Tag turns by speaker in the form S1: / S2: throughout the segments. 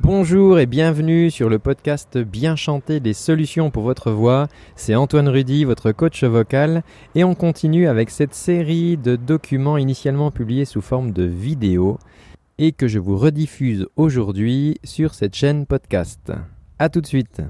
S1: Bonjour et bienvenue sur le podcast Bien chanter des solutions pour votre voix. C'est Antoine Rudy, votre coach vocal, et on continue avec cette série de documents initialement publiés sous forme de vidéo et que je vous rediffuse aujourd'hui sur cette chaîne podcast. A tout de suite.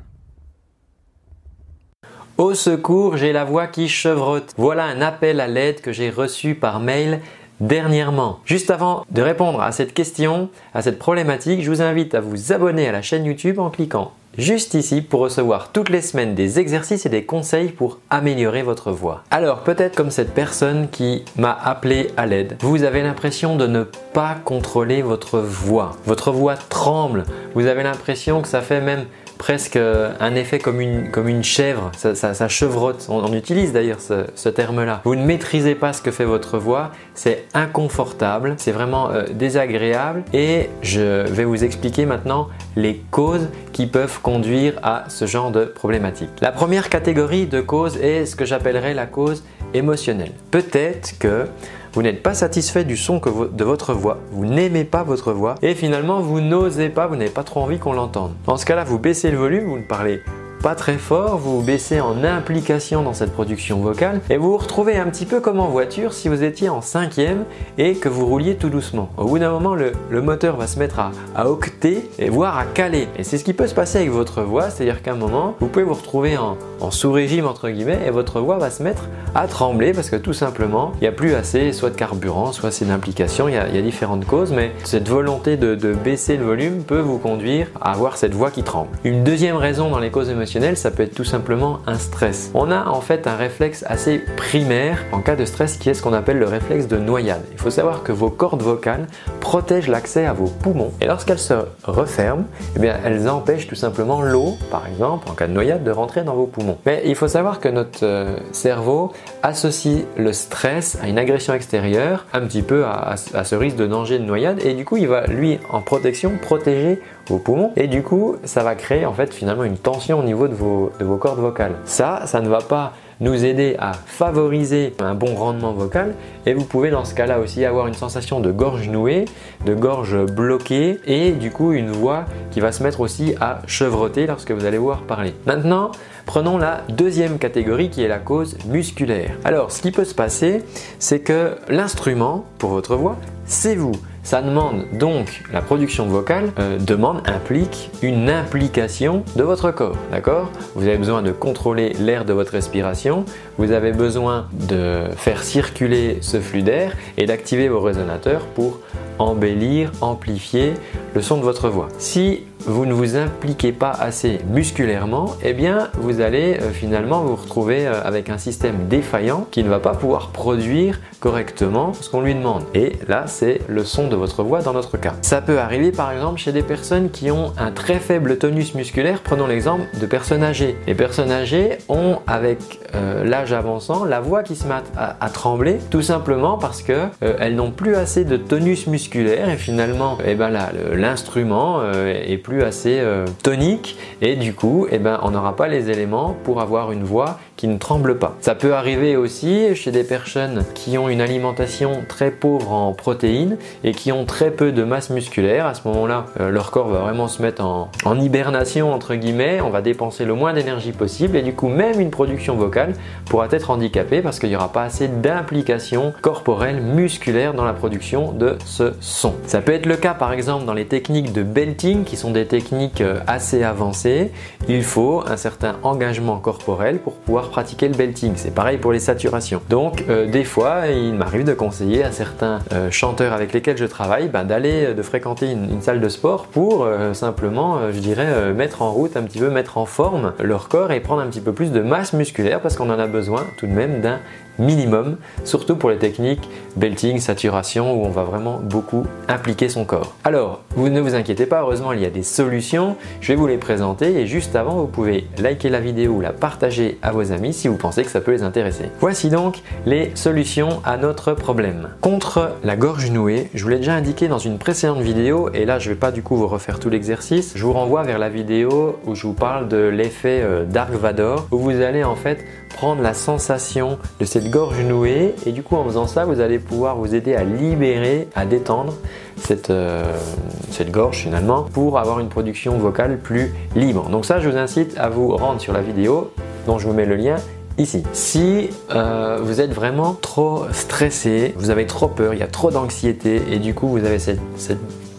S1: Au secours, j'ai la voix qui chevrotte. Voilà un appel à l'aide que j'ai reçu par mail dernièrement. Juste avant de répondre à cette question, à cette problématique, je vous invite à vous abonner à la chaîne YouTube en cliquant juste ici pour recevoir toutes les semaines des exercices et des conseils pour améliorer votre voix. Alors peut-être comme cette personne qui m'a appelé à l'aide, vous avez l'impression de ne pas contrôler votre voix. Votre voix tremble, vous avez l'impression que ça fait même presque un effet comme une, chèvre, ça, chevrotte. On, utilise d'ailleurs ce, terme-là. Vous ne maîtrisez pas ce que fait votre voix, c'est inconfortable, c'est vraiment euh, désagréable et je vais vous expliquer maintenant les causes qui peuvent conduire à ce genre de problématique. La première catégorie de causes est ce que j'appellerais la cause émotionnelle. Peut-être que vous n'êtes pas satisfait du son de votre voix, vous n'aimez pas votre voix et finalement vous n'osez pas, vous n'avez pas trop envie qu'on l'entende. Dans ce cas-là, vous baissez le volume, vous ne parlez pas très fort, vous baissez en implication dans cette production vocale et vous vous retrouvez un petit peu comme en voiture si vous étiez en cinquième et que vous rouliez tout doucement. Au bout d'un moment, le, moteur va se mettre à, à, octer et voire à caler. Et c'est ce qui peut se passer avec votre voix, c'est-à-dire qu'à un moment, vous pouvez vous retrouver en, sous-régime entre guillemets et votre voix va se mettre à trembler parce que tout simplement, il n'y a plus assez soit de carburant, soit c'est d'implication, il, y a différentes causes, mais cette volonté de, de baisser le volume peut vous conduire à avoir cette voix qui tremble. Une deuxième raison dans les causes émotionnelles ça peut être tout simplement un stress. On a en fait un réflexe assez primaire en cas de stress qui est ce qu'on appelle le réflexe de noyade. Il faut savoir que vos cordes vocales protègent l'accès à vos poumons et lorsqu'elles se referment, eh bien, elles empêchent tout simplement l'eau, par exemple, en cas de noyade, de rentrer dans vos poumons. Mais il faut savoir que notre euh, cerveau associe le stress à une agression extérieure, un petit peu à, à ce risque de danger de noyade et du coup il va lui en protection protéger vos poumons et du coup ça va créer en fait finalement une tension au niveau de vos, de vos cordes vocales. Ça, ça ne va pas nous aider à favoriser un bon rendement vocal et vous pouvez dans ce cas-là aussi avoir une sensation de gorge nouée, de gorge bloquée et du coup une voix qui va se mettre aussi à chevrotter lorsque vous allez voir parler. Maintenant, prenons la deuxième catégorie qui est la cause musculaire. Alors, ce qui peut se passer, c'est que l'instrument pour votre voix, c'est vous. Ça demande donc, la production vocale euh, demande, implique une implication de votre corps, d'accord? Vous avez besoin de contrôler l'air de votre respiration, vous avez besoin de faire circuler ce flux d'air et d'activer vos résonateurs pour embellir, amplifier le son de votre voix. Si vous ne vous impliquez pas assez musculairement, eh bien vous allez euh, finalement vous retrouver euh, avec un système défaillant qui ne va pas pouvoir produire correctement ce qu'on lui demande. Et là, c'est le son de votre voix dans notre cas. Ça peut arriver par exemple chez des personnes qui ont un très faible tonus musculaire. Prenons l'exemple de personnes âgées. Les personnes âgées ont avec euh, l'âge avançant la voix qui se met à, trembler tout simplement parce que elles n'ont plus assez de tonus musculaire et finalement eh ben l'instrument est plus assez euh, tonique et du coup eh ben, on n'aura pas les éléments pour avoir une voix qui ne tremble pas. Ça peut arriver aussi chez des personnes qui ont une alimentation très pauvre en protéines et qui ont très peu de masse musculaire. À ce moment-là, euh, leur corps va vraiment se mettre en, en hibernation entre guillemets, on va dépenser le moins d'énergie possible et du coup même une production vocale pourra être handicapée parce qu'il n'y aura pas assez d'implication corporelle musculaire dans la production de ce son. Ça peut être le cas par exemple dans les techniques de belting qui sont des techniques euh, assez avancées. Il faut un certain engagement corporel pour pouvoir pratiquer le belting. C'est pareil pour les saturations. Donc euh, des fois, il m'arrive de conseiller à certains euh, chanteurs avec lesquels je travaille ben, d'aller de fréquenter une, salle de sport pour simplement, je dirais, mettre en route un petit peu, mettre en forme leur corps et prendre un petit peu plus de masse musculaire parce qu'on en a besoin tout de même d'un minimum, surtout pour les techniques belting, saturation, où on va vraiment beaucoup impliquer son corps. Alors, vous ne vous inquiétez pas, heureusement il y a des solutions, je vais vous les présenter et juste avant vous pouvez liker la vidéo ou la partager à vos amis si vous pensez que ça peut les intéresser. Voici donc les solutions à notre problème. Contre la gorge nouée, je vous l'ai déjà indiqué dans une précédente vidéo et là je ne vais pas du coup vous refaire tout l'exercice, je vous renvoie vers la vidéo où je vous parle de l'effet euh, Dark Vador où vous allez en fait prendre la sensation de cette gorge nouée et du coup en faisant ça, vous allez pouvoir vous aider à libérer, à détendre cette, euh, cette gorge finalement pour avoir une production vocale plus libre. Donc ça, je vous incite à vous rendre sur la vidéo dont je vous mets le lien ici. Si euh, vous êtes vraiment trop stressé, vous avez trop peur, il y a trop d'anxiété et du coup vous avez cette,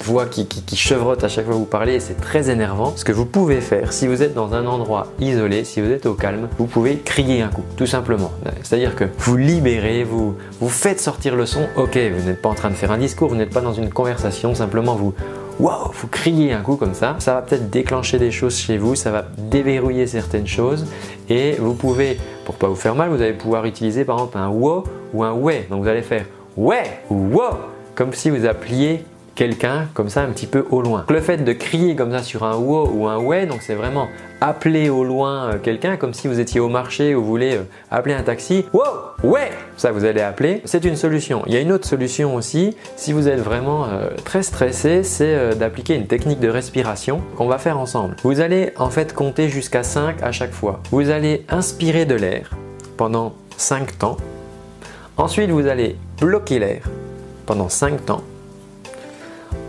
S1: voix qui, chevrotte à chaque fois que vous parlez et c'est très énervant. Ce que vous pouvez faire, si vous êtes dans un endroit isolé, si vous êtes au calme, vous pouvez crier un coup, tout simplement. C'est-à-dire que vous libérez, vous, vous faites sortir le son. Ok, vous n'êtes pas en train de faire un discours, vous n'êtes pas dans une conversation, simplement vous waouh, vous criez un coup comme ça, ça va peut-être déclencher des choses chez vous, ça va déverrouiller certaines choses et vous pouvez, pour pas vous faire mal, vous allez pouvoir utiliser par exemple un wow ou un ouais. Donc vous allez faire ouais ou wow comme si vous appeliez quelqu'un comme ça un petit peu au loin. Le fait de crier comme ça sur un wow ou un ouais, donc c'est vraiment appeler au loin euh, quelqu'un comme si vous étiez au marché ou vous voulez euh, appeler un taxi. Wow, ouais, ça vous allez appeler. C'est une solution. Il y a une autre solution aussi, si vous êtes vraiment euh, très stressé, c'est d'appliquer une technique de respiration qu'on va faire ensemble. Vous allez en fait compter jusqu'à 5 à chaque fois. Vous allez inspirer de l'air pendant 5 temps. Ensuite, vous allez bloquer l'air pendant 5 temps.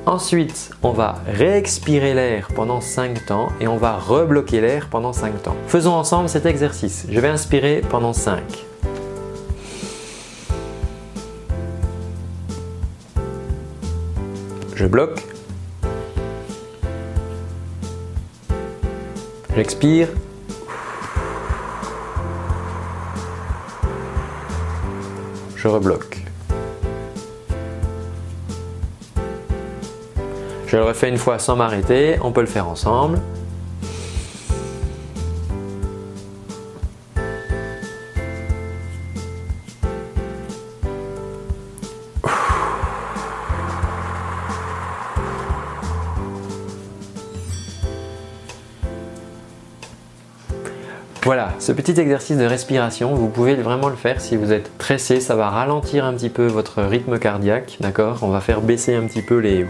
S1: Ensuite, on va réexpirer l'air pendant 5 temps et on va rebloquer l'air pendant 5 temps. Faisons ensemble cet exercice. Je vais inspirer pendant 5. Je bloque. J'expire. Je rebloque. Je le refais une fois sans m'arrêter, on peut le faire ensemble. Voilà, ce petit exercice de respiration, vous pouvez vraiment le faire si vous êtes stressé, ça va ralentir un petit peu votre rythme cardiaque, d'accord? On va faire baisser un petit peu les,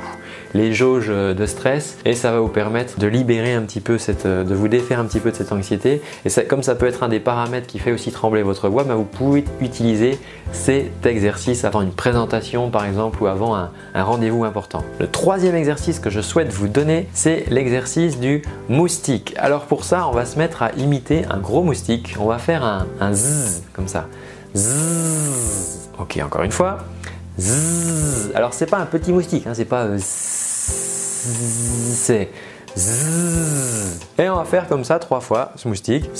S1: jauges de stress et ça va vous permettre de libérer un petit peu cette, de vous défaire un petit peu de cette anxiété. Et comme ça peut être un des paramètres qui fait aussi trembler votre voix, ben vous pouvez utiliser cet exercice avant une présentation par exemple ou avant un, rendez-vous important. Le troisième exercice que je souhaite vous donner, c'est l'exercice du moustique. Alors pour ça, on va se mettre à imiter un gros moustique. On va faire un, un zzz comme ça. Ok, encore une fois. Alors c'est pas un petit moustique, hein, c'est pas euh, c'est et on va faire comme ça trois fois ce moustique.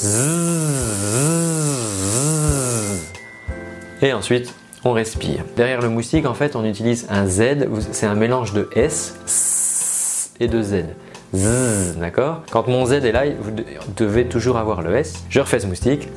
S1: Et ensuite, on respire. Derrière le moustique, en fait, on utilise un Z. C'est un mélange de S et de Z. D'accord Quand mon Z est là, vous devez toujours avoir le S. Je refais ce moustique.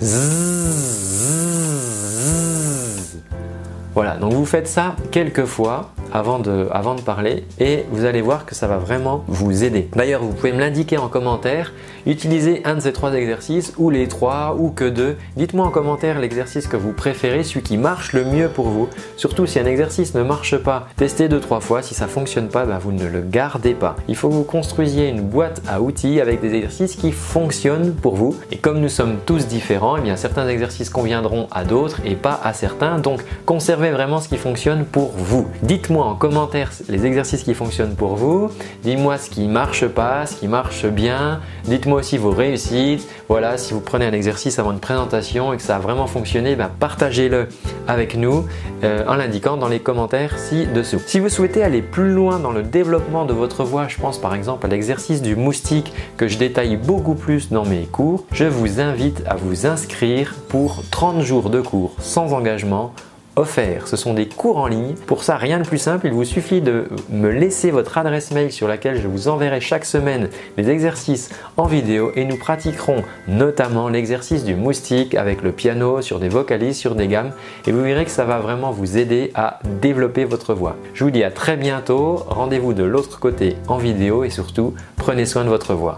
S1: Voilà, donc vous faites ça quelques fois avant de, avant de parler et vous allez voir que ça va vraiment vous aider. D'ailleurs, vous pouvez me l'indiquer en commentaire. Utilisez un de ces trois exercices ou les trois ou que deux. Dites-moi en commentaire l'exercice que vous préférez, celui qui marche le mieux pour vous. Surtout si un exercice ne marche pas, testez deux trois fois. Si ça fonctionne pas, ben vous ne le gardez pas. Il faut que vous construisiez une boîte à outils avec des exercices qui fonctionnent pour vous. Et comme nous sommes tous différents, eh bien certains exercices conviendront à d'autres et pas à certains. Donc conservez vraiment ce qui fonctionne pour vous. Dites-moi en commentaire les exercices qui fonctionnent pour vous. Dites-moi ce qui marche pas, ce qui marche bien. Dites-moi aussi vos réussites. Voilà, si vous prenez un exercice avant une présentation et que ça a vraiment fonctionné, ben partagez-le avec nous euh, en l'indiquant dans les commentaires ci-dessous. Si vous souhaitez aller plus loin dans le développement de votre voix, je pense par exemple à l'exercice du moustique que je détaille beaucoup plus dans mes cours, je vous invite à vous inscrire pour 30 jours de cours sans engagement offert. Ce sont des cours en ligne. Pour ça, rien de plus simple, il vous suffit de me laisser votre adresse mail sur laquelle je vous enverrai chaque semaine des exercices en vidéo et nous pratiquerons notamment l'exercice du moustique avec le piano sur des vocalises, sur des gammes et vous verrez que ça va vraiment vous aider à développer votre voix. Je vous dis à très bientôt, rendez-vous de l'autre côté en vidéo et surtout prenez soin de votre voix.